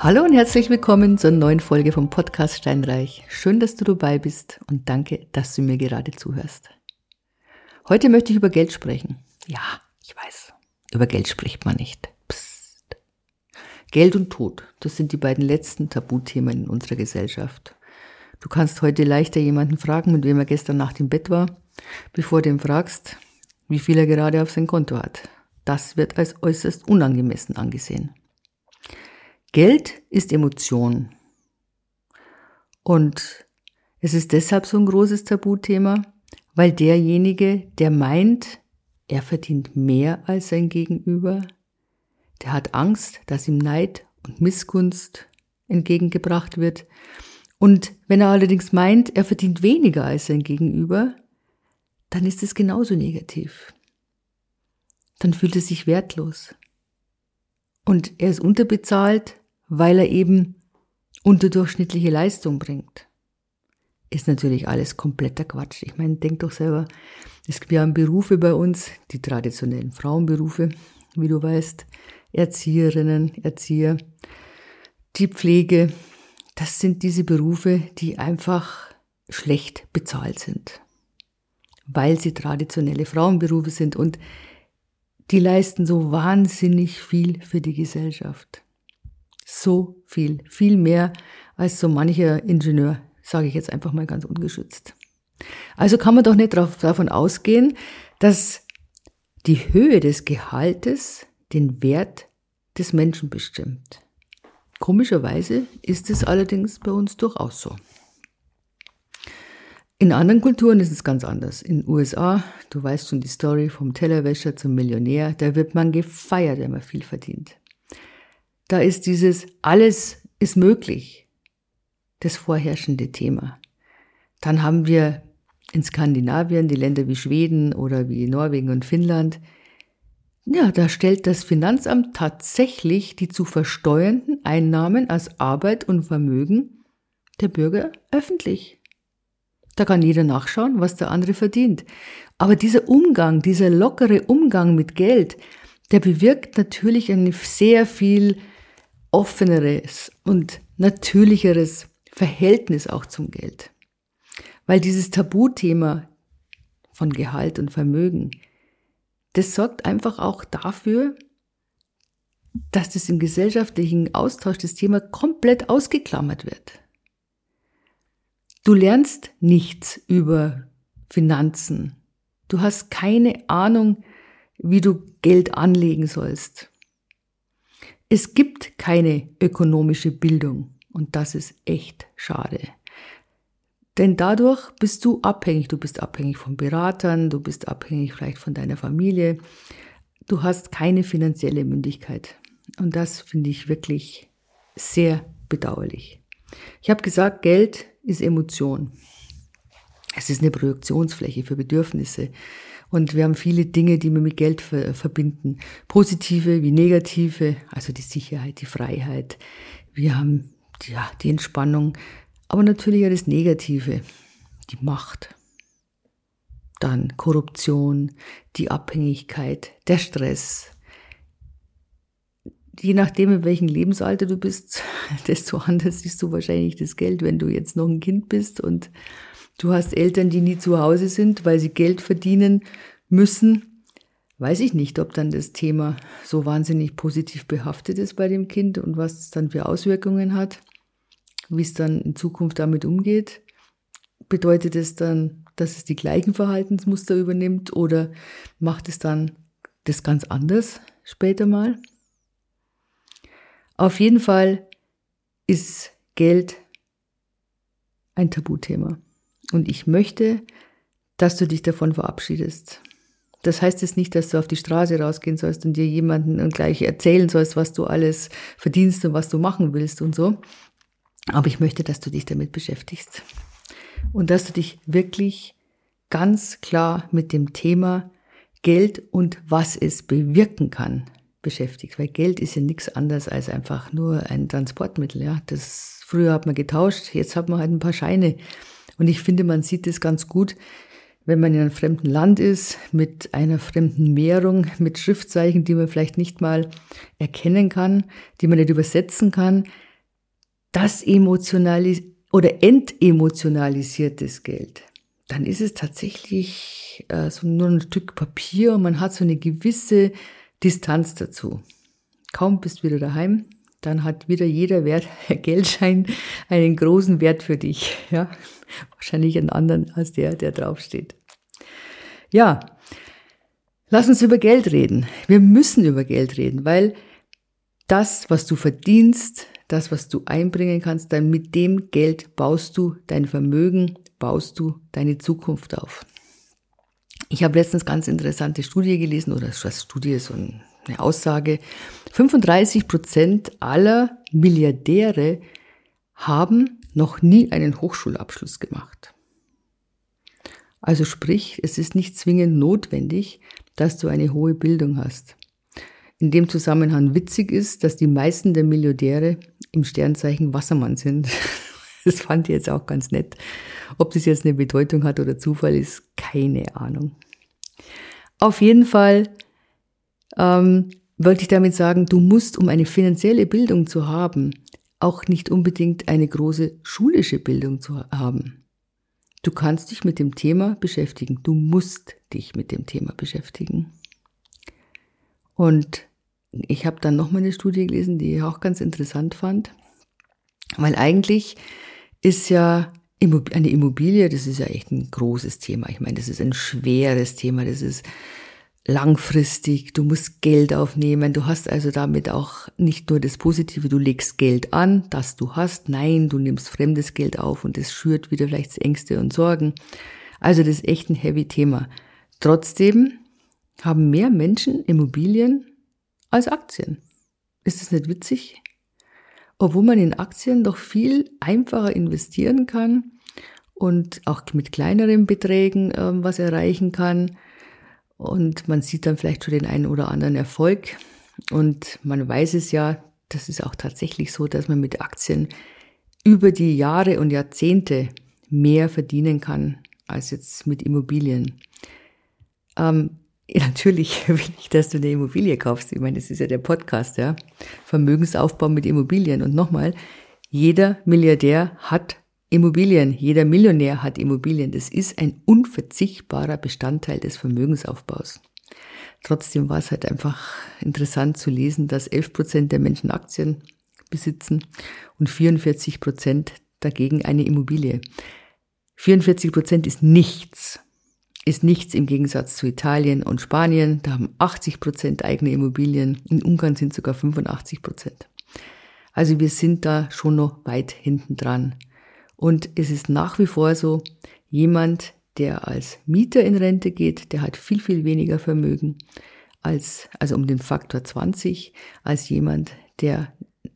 Hallo und herzlich willkommen zur neuen Folge vom Podcast Steinreich. Schön, dass du dabei bist und danke, dass du mir gerade zuhörst. Heute möchte ich über Geld sprechen. Ja, ich weiß, über Geld spricht man nicht. Psst. Geld und Tod, das sind die beiden letzten Tabuthemen in unserer Gesellschaft. Du kannst heute leichter jemanden fragen, mit wem er gestern Nacht im Bett war, bevor du ihn fragst, wie viel er gerade auf sein Konto hat. Das wird als äußerst unangemessen angesehen. Geld ist Emotion. Und es ist deshalb so ein großes Tabuthema, weil derjenige, der meint, er verdient mehr als sein Gegenüber, der hat Angst, dass ihm Neid und Missgunst entgegengebracht wird. Und wenn er allerdings meint, er verdient weniger als sein Gegenüber, dann ist es genauso negativ. Dann fühlt er sich wertlos. Und er ist unterbezahlt, weil er eben unterdurchschnittliche Leistung bringt. Ist natürlich alles kompletter Quatsch. Ich meine, denk doch selber, es gibt ja Berufe bei uns, die traditionellen Frauenberufe, wie du weißt, Erzieherinnen, Erzieher, die Pflege, das sind diese Berufe, die einfach schlecht bezahlt sind, weil sie traditionelle Frauenberufe sind und die leisten so wahnsinnig viel für die Gesellschaft so viel, viel mehr als so mancher Ingenieur, sage ich jetzt einfach mal ganz ungeschützt. Also kann man doch nicht davon ausgehen, dass die Höhe des Gehaltes den Wert des Menschen bestimmt. Komischerweise ist es allerdings bei uns durchaus so. In anderen Kulturen ist es ganz anders. In den USA, du weißt schon die Story vom Tellerwäscher zum Millionär, da wird man gefeiert, wenn man viel verdient. Da ist dieses alles ist möglich das vorherrschende Thema. Dann haben wir in Skandinavien die Länder wie Schweden oder wie Norwegen und Finnland. Ja, da stellt das Finanzamt tatsächlich die zu versteuernden Einnahmen aus Arbeit und Vermögen der Bürger öffentlich. Da kann jeder nachschauen, was der andere verdient. Aber dieser Umgang, dieser lockere Umgang mit Geld, der bewirkt natürlich eine sehr viel offeneres und natürlicheres Verhältnis auch zum Geld. Weil dieses Tabuthema von Gehalt und Vermögen, das sorgt einfach auch dafür, dass das im gesellschaftlichen Austausch das Thema komplett ausgeklammert wird. Du lernst nichts über Finanzen. Du hast keine Ahnung, wie du Geld anlegen sollst. Es gibt keine ökonomische Bildung und das ist echt schade. Denn dadurch bist du abhängig. Du bist abhängig von Beratern, du bist abhängig vielleicht von deiner Familie. Du hast keine finanzielle Mündigkeit. Und das finde ich wirklich sehr bedauerlich. Ich habe gesagt, Geld ist Emotion. Es ist eine Projektionsfläche für Bedürfnisse. Und wir haben viele Dinge, die wir mit Geld verbinden. Positive wie negative, also die Sicherheit, die Freiheit. Wir haben ja, die Entspannung, aber natürlich auch das Negative, die Macht. Dann Korruption, die Abhängigkeit, der Stress. Je nachdem, in welchem Lebensalter du bist, desto anders siehst du wahrscheinlich das Geld, wenn du jetzt noch ein Kind bist und Du hast Eltern, die nie zu Hause sind, weil sie Geld verdienen müssen. Weiß ich nicht, ob dann das Thema so wahnsinnig positiv behaftet ist bei dem Kind und was es dann für Auswirkungen hat, wie es dann in Zukunft damit umgeht. Bedeutet es dann, dass es die gleichen Verhaltensmuster übernimmt oder macht es dann das ganz anders später mal? Auf jeden Fall ist Geld ein Tabuthema. Und ich möchte, dass du dich davon verabschiedest. Das heißt jetzt nicht, dass du auf die Straße rausgehen sollst und dir jemanden gleich erzählen sollst, was du alles verdienst und was du machen willst und so. Aber ich möchte, dass du dich damit beschäftigst. Und dass du dich wirklich ganz klar mit dem Thema Geld und was es bewirken kann beschäftigt. Weil Geld ist ja nichts anderes als einfach nur ein Transportmittel. Ja, das früher hat man getauscht, jetzt hat man halt ein paar Scheine und ich finde, man sieht es ganz gut, wenn man in einem fremden Land ist, mit einer fremden Währung, mit Schriftzeichen, die man vielleicht nicht mal erkennen kann, die man nicht übersetzen kann, das emotionalis oder entemotionalisiertes Geld, dann ist es tatsächlich äh, so nur ein Stück Papier und man hat so eine gewisse Distanz dazu. Kaum bist du wieder daheim, dann hat wieder jeder Wert, Geldschein einen großen Wert für dich. Ja, wahrscheinlich einen anderen als der, der draufsteht. Ja, lass uns über Geld reden. Wir müssen über Geld reden, weil das, was du verdienst, das, was du einbringen kannst, dann mit dem Geld baust du dein Vermögen, baust du deine Zukunft auf. Ich habe letztens ganz interessante Studie gelesen, oder was Studie, so eine Aussage. 35 Prozent aller Milliardäre haben noch nie einen Hochschulabschluss gemacht. Also sprich, es ist nicht zwingend notwendig, dass du eine hohe Bildung hast. In dem Zusammenhang witzig ist, dass die meisten der Milliardäre im Sternzeichen Wassermann sind. Das fand ich jetzt auch ganz nett. Ob das jetzt eine Bedeutung hat oder Zufall ist, keine Ahnung. Auf jeden Fall ähm, wollte ich damit sagen, du musst, um eine finanzielle Bildung zu haben, auch nicht unbedingt eine große schulische Bildung zu haben. Du kannst dich mit dem Thema beschäftigen. Du musst dich mit dem Thema beschäftigen. Und ich habe dann noch mal eine Studie gelesen, die ich auch ganz interessant fand, weil eigentlich ist ja eine Immobilie, das ist ja echt ein großes Thema. Ich meine, das ist ein schweres Thema, das ist langfristig, du musst Geld aufnehmen, du hast also damit auch nicht nur das Positive, du legst Geld an, das du hast, nein, du nimmst fremdes Geld auf und es schürt wieder vielleicht Ängste und Sorgen. Also das ist echt ein heavy Thema. Trotzdem haben mehr Menschen Immobilien als Aktien. Ist das nicht witzig? Obwohl man in Aktien doch viel einfacher investieren kann und auch mit kleineren Beträgen äh, was erreichen kann. Und man sieht dann vielleicht schon den einen oder anderen Erfolg. Und man weiß es ja, das ist auch tatsächlich so, dass man mit Aktien über die Jahre und Jahrzehnte mehr verdienen kann als jetzt mit Immobilien. Ähm, Natürlich will ich, dass du eine Immobilie kaufst. Ich meine, das ist ja der Podcast, ja. Vermögensaufbau mit Immobilien. Und nochmal, jeder Milliardär hat Immobilien, jeder Millionär hat Immobilien. Das ist ein unverzichtbarer Bestandteil des Vermögensaufbaus. Trotzdem war es halt einfach interessant zu lesen, dass 11 Prozent der Menschen Aktien besitzen und 44 Prozent dagegen eine Immobilie. 44 Prozent ist nichts ist nichts im Gegensatz zu Italien und Spanien. Da haben 80 Prozent eigene Immobilien. In Ungarn sind sogar 85 Prozent. Also wir sind da schon noch weit hinten dran. Und es ist nach wie vor so, jemand, der als Mieter in Rente geht, der hat viel, viel weniger Vermögen als, also um den Faktor 20, als jemand, der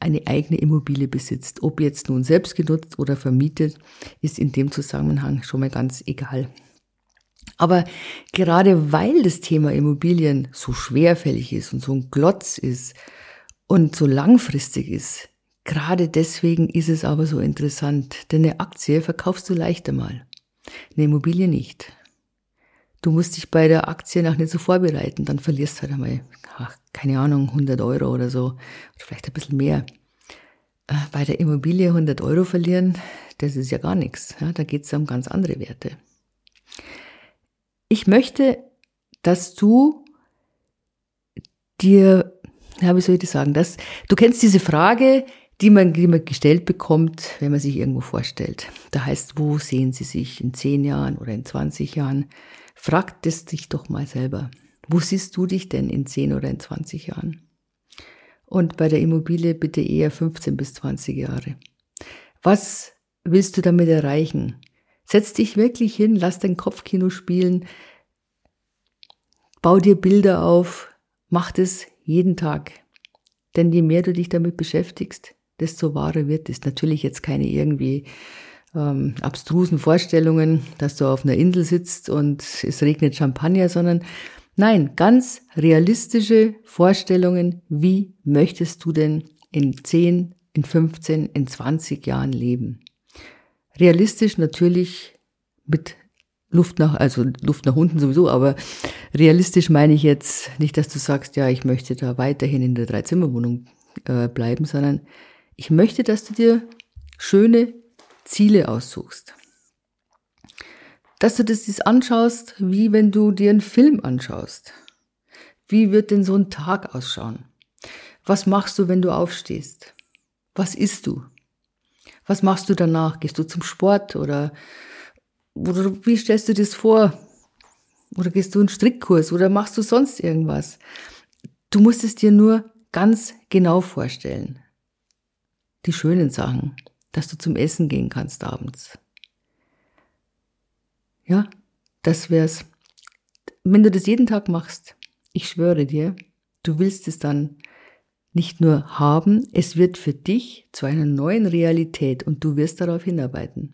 eine eigene Immobilie besitzt. Ob jetzt nun selbst genutzt oder vermietet, ist in dem Zusammenhang schon mal ganz egal. Aber gerade weil das Thema Immobilien so schwerfällig ist und so ein Glotz ist und so langfristig ist, gerade deswegen ist es aber so interessant, denn eine Aktie verkaufst du leichter mal, eine Immobilie nicht. Du musst dich bei der Aktie nach nicht so vorbereiten, dann verlierst du halt einmal, ach, keine Ahnung, 100 Euro oder so, oder vielleicht ein bisschen mehr. Äh, bei der Immobilie 100 Euro verlieren, das ist ja gar nichts. Ja, da geht es um ganz andere Werte. Ich möchte, dass du dir, ja, wie soll ich das sagen, dass, du kennst diese Frage, die man, die man gestellt bekommt, wenn man sich irgendwo vorstellt. Da heißt, wo sehen Sie sich in 10 Jahren oder in 20 Jahren? Frag das dich doch mal selber. Wo siehst du dich denn in 10 oder in 20 Jahren? Und bei der Immobilie bitte eher 15 bis 20 Jahre. Was willst du damit erreichen? Setz dich wirklich hin, lass dein Kopfkino spielen, bau dir Bilder auf, mach das jeden Tag. Denn je mehr du dich damit beschäftigst, desto wahrer wird es. Natürlich jetzt keine irgendwie ähm, abstrusen Vorstellungen, dass du auf einer Insel sitzt und es regnet Champagner, sondern nein, ganz realistische Vorstellungen, wie möchtest du denn in 10, in 15, in 20 Jahren leben. Realistisch natürlich mit Luft nach, also Luft nach unten sowieso, aber realistisch meine ich jetzt nicht, dass du sagst, ja, ich möchte da weiterhin in der Dreizimmerwohnung äh, bleiben, sondern ich möchte, dass du dir schöne Ziele aussuchst. Dass du das anschaust, wie wenn du dir einen Film anschaust. Wie wird denn so ein Tag ausschauen? Was machst du, wenn du aufstehst? Was isst du? Was machst du danach? Gehst du zum Sport oder, oder wie stellst du das vor? Oder gehst du einen Strickkurs oder machst du sonst irgendwas? Du musst es dir nur ganz genau vorstellen. Die schönen Sachen, dass du zum Essen gehen kannst abends. Ja, das wär's. Wenn du das jeden Tag machst, ich schwöre dir, du willst es dann nicht nur haben, es wird für dich zu einer neuen Realität und du wirst darauf hinarbeiten.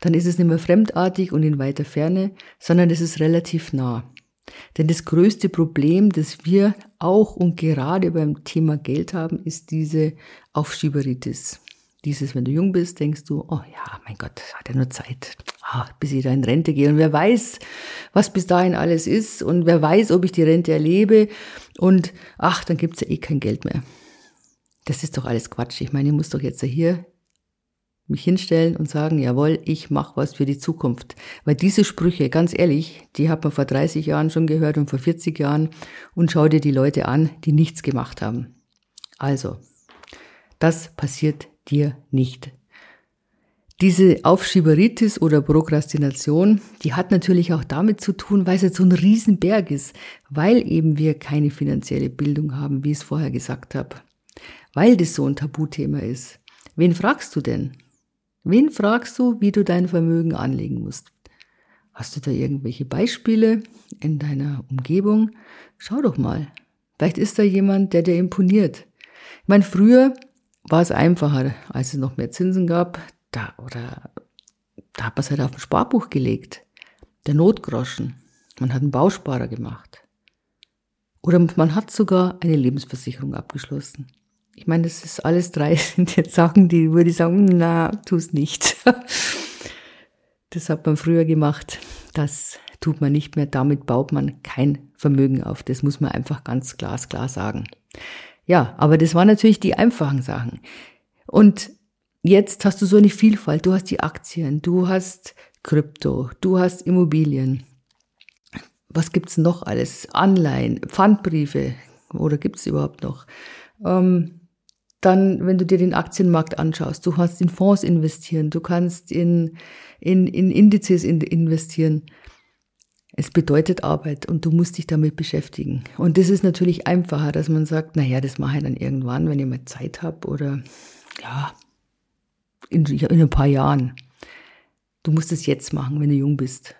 Dann ist es nicht mehr fremdartig und in weiter Ferne, sondern es ist relativ nah. Denn das größte Problem, das wir auch und gerade beim Thema Geld haben, ist diese Aufschieberitis. Dieses, wenn du jung bist, denkst du, oh ja, mein Gott, hat ja nur Zeit, ah, bis ich da in Rente gehe. Und wer weiß, was bis dahin alles ist und wer weiß, ob ich die Rente erlebe. Und ach, dann gibt's ja eh kein Geld mehr. Das ist doch alles Quatsch. Ich meine, ich muss doch jetzt hier mich hinstellen und sagen, jawohl, ich mache was für die Zukunft. Weil diese Sprüche, ganz ehrlich, die hat man vor 30 Jahren schon gehört und vor 40 Jahren und schau dir die Leute an, die nichts gemacht haben. Also, das passiert dir nicht. Diese Aufschieberitis oder Prokrastination, die hat natürlich auch damit zu tun, weil es jetzt so ein Riesenberg ist, weil eben wir keine finanzielle Bildung haben, wie ich es vorher gesagt habe weil das so ein Tabuthema ist. Wen fragst du denn? Wen fragst du, wie du dein Vermögen anlegen musst? Hast du da irgendwelche Beispiele in deiner Umgebung? Schau doch mal. Vielleicht ist da jemand, der dir imponiert. Ich meine, früher war es einfacher, als es noch mehr Zinsen gab. Da, oder da hat man es halt auf ein Sparbuch gelegt. Der Notgroschen. Man hat einen Bausparer gemacht. Oder man hat sogar eine Lebensversicherung abgeschlossen. Ich meine, das ist alles drei sind jetzt Sachen, die würde ich sagen, na, tu es nicht. Das hat man früher gemacht. Das tut man nicht mehr. Damit baut man kein Vermögen auf. Das muss man einfach ganz glasklar sagen. Ja, aber das waren natürlich die einfachen Sachen. Und jetzt hast du so eine Vielfalt. Du hast die Aktien, du hast Krypto, du hast Immobilien. Was gibt's noch alles? Anleihen, Pfandbriefe oder gibt's überhaupt noch? Ähm, dann, wenn du dir den Aktienmarkt anschaust, du kannst in Fonds investieren, du kannst in, in, in Indizes investieren. Es bedeutet Arbeit und du musst dich damit beschäftigen. Und das ist natürlich einfacher, dass man sagt, naja, das mache ich dann irgendwann, wenn ich mal Zeit habe oder ja, in, in ein paar Jahren. Du musst es jetzt machen, wenn du jung bist.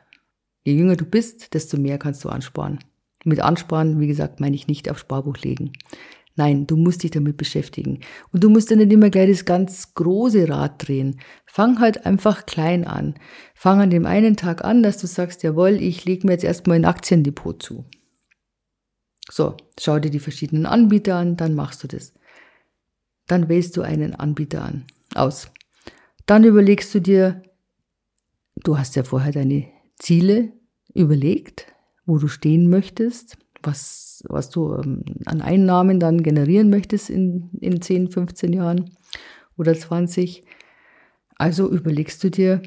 Je jünger du bist, desto mehr kannst du ansparen. Mit Ansparen, wie gesagt, meine ich nicht auf Sparbuch legen. Nein, du musst dich damit beschäftigen. Und du musst dann nicht immer gleich das ganz große Rad drehen. Fang halt einfach klein an. Fang an dem einen Tag an, dass du sagst, jawohl, ich lege mir jetzt erstmal ein Aktiendepot zu. So, schau dir die verschiedenen Anbieter an, dann machst du das. Dann wählst du einen Anbieter an, aus. Dann überlegst du dir, du hast ja vorher deine Ziele überlegt, wo du stehen möchtest was, was du ähm, an Einnahmen dann generieren möchtest in, in 10, 15 Jahren oder 20. Also überlegst du dir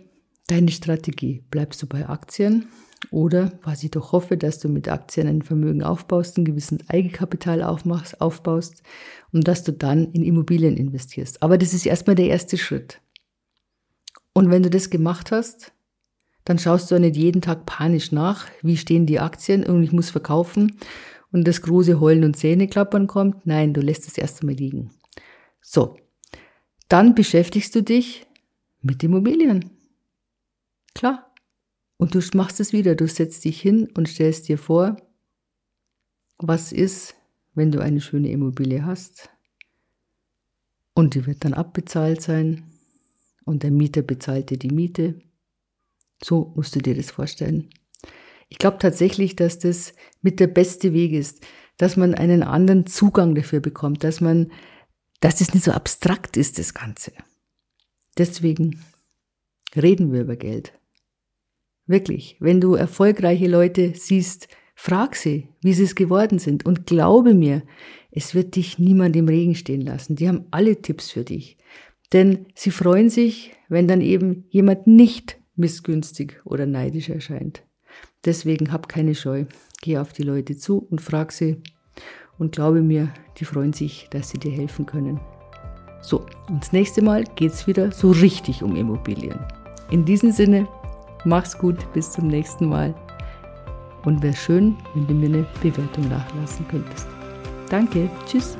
deine Strategie. Bleibst du bei Aktien oder, was ich doch hoffe, dass du mit Aktien ein Vermögen aufbaust, ein gewisses Eigenkapital aufmachst, aufbaust und dass du dann in Immobilien investierst. Aber das ist erstmal der erste Schritt. Und wenn du das gemacht hast, dann schaust du ja nicht jeden Tag panisch nach, wie stehen die Aktien und ich muss verkaufen und das große Heulen und Zähneklappern kommt. Nein, du lässt es erst einmal liegen. So, dann beschäftigst du dich mit Immobilien. Klar. Und du machst es wieder. Du setzt dich hin und stellst dir vor, was ist, wenn du eine schöne Immobilie hast. Und die wird dann abbezahlt sein. Und der Mieter bezahlt dir die Miete. So musst du dir das vorstellen. Ich glaube tatsächlich, dass das mit der beste Weg ist, dass man einen anderen Zugang dafür bekommt, dass man, dass das nicht so abstrakt ist, das Ganze. Deswegen reden wir über Geld. Wirklich, wenn du erfolgreiche Leute siehst, frag sie, wie sie es geworden sind und glaube mir, es wird dich niemand im Regen stehen lassen. Die haben alle Tipps für dich. Denn sie freuen sich, wenn dann eben jemand nicht missgünstig oder neidisch erscheint. Deswegen hab keine Scheu. Geh auf die Leute zu und frag sie. Und glaube mir, die freuen sich, dass sie dir helfen können. So, und das nächste Mal geht's wieder so richtig um Immobilien. In diesem Sinne, mach's gut, bis zum nächsten Mal. Und wäre schön, wenn du mir eine Bewertung nachlassen könntest. Danke, tschüss.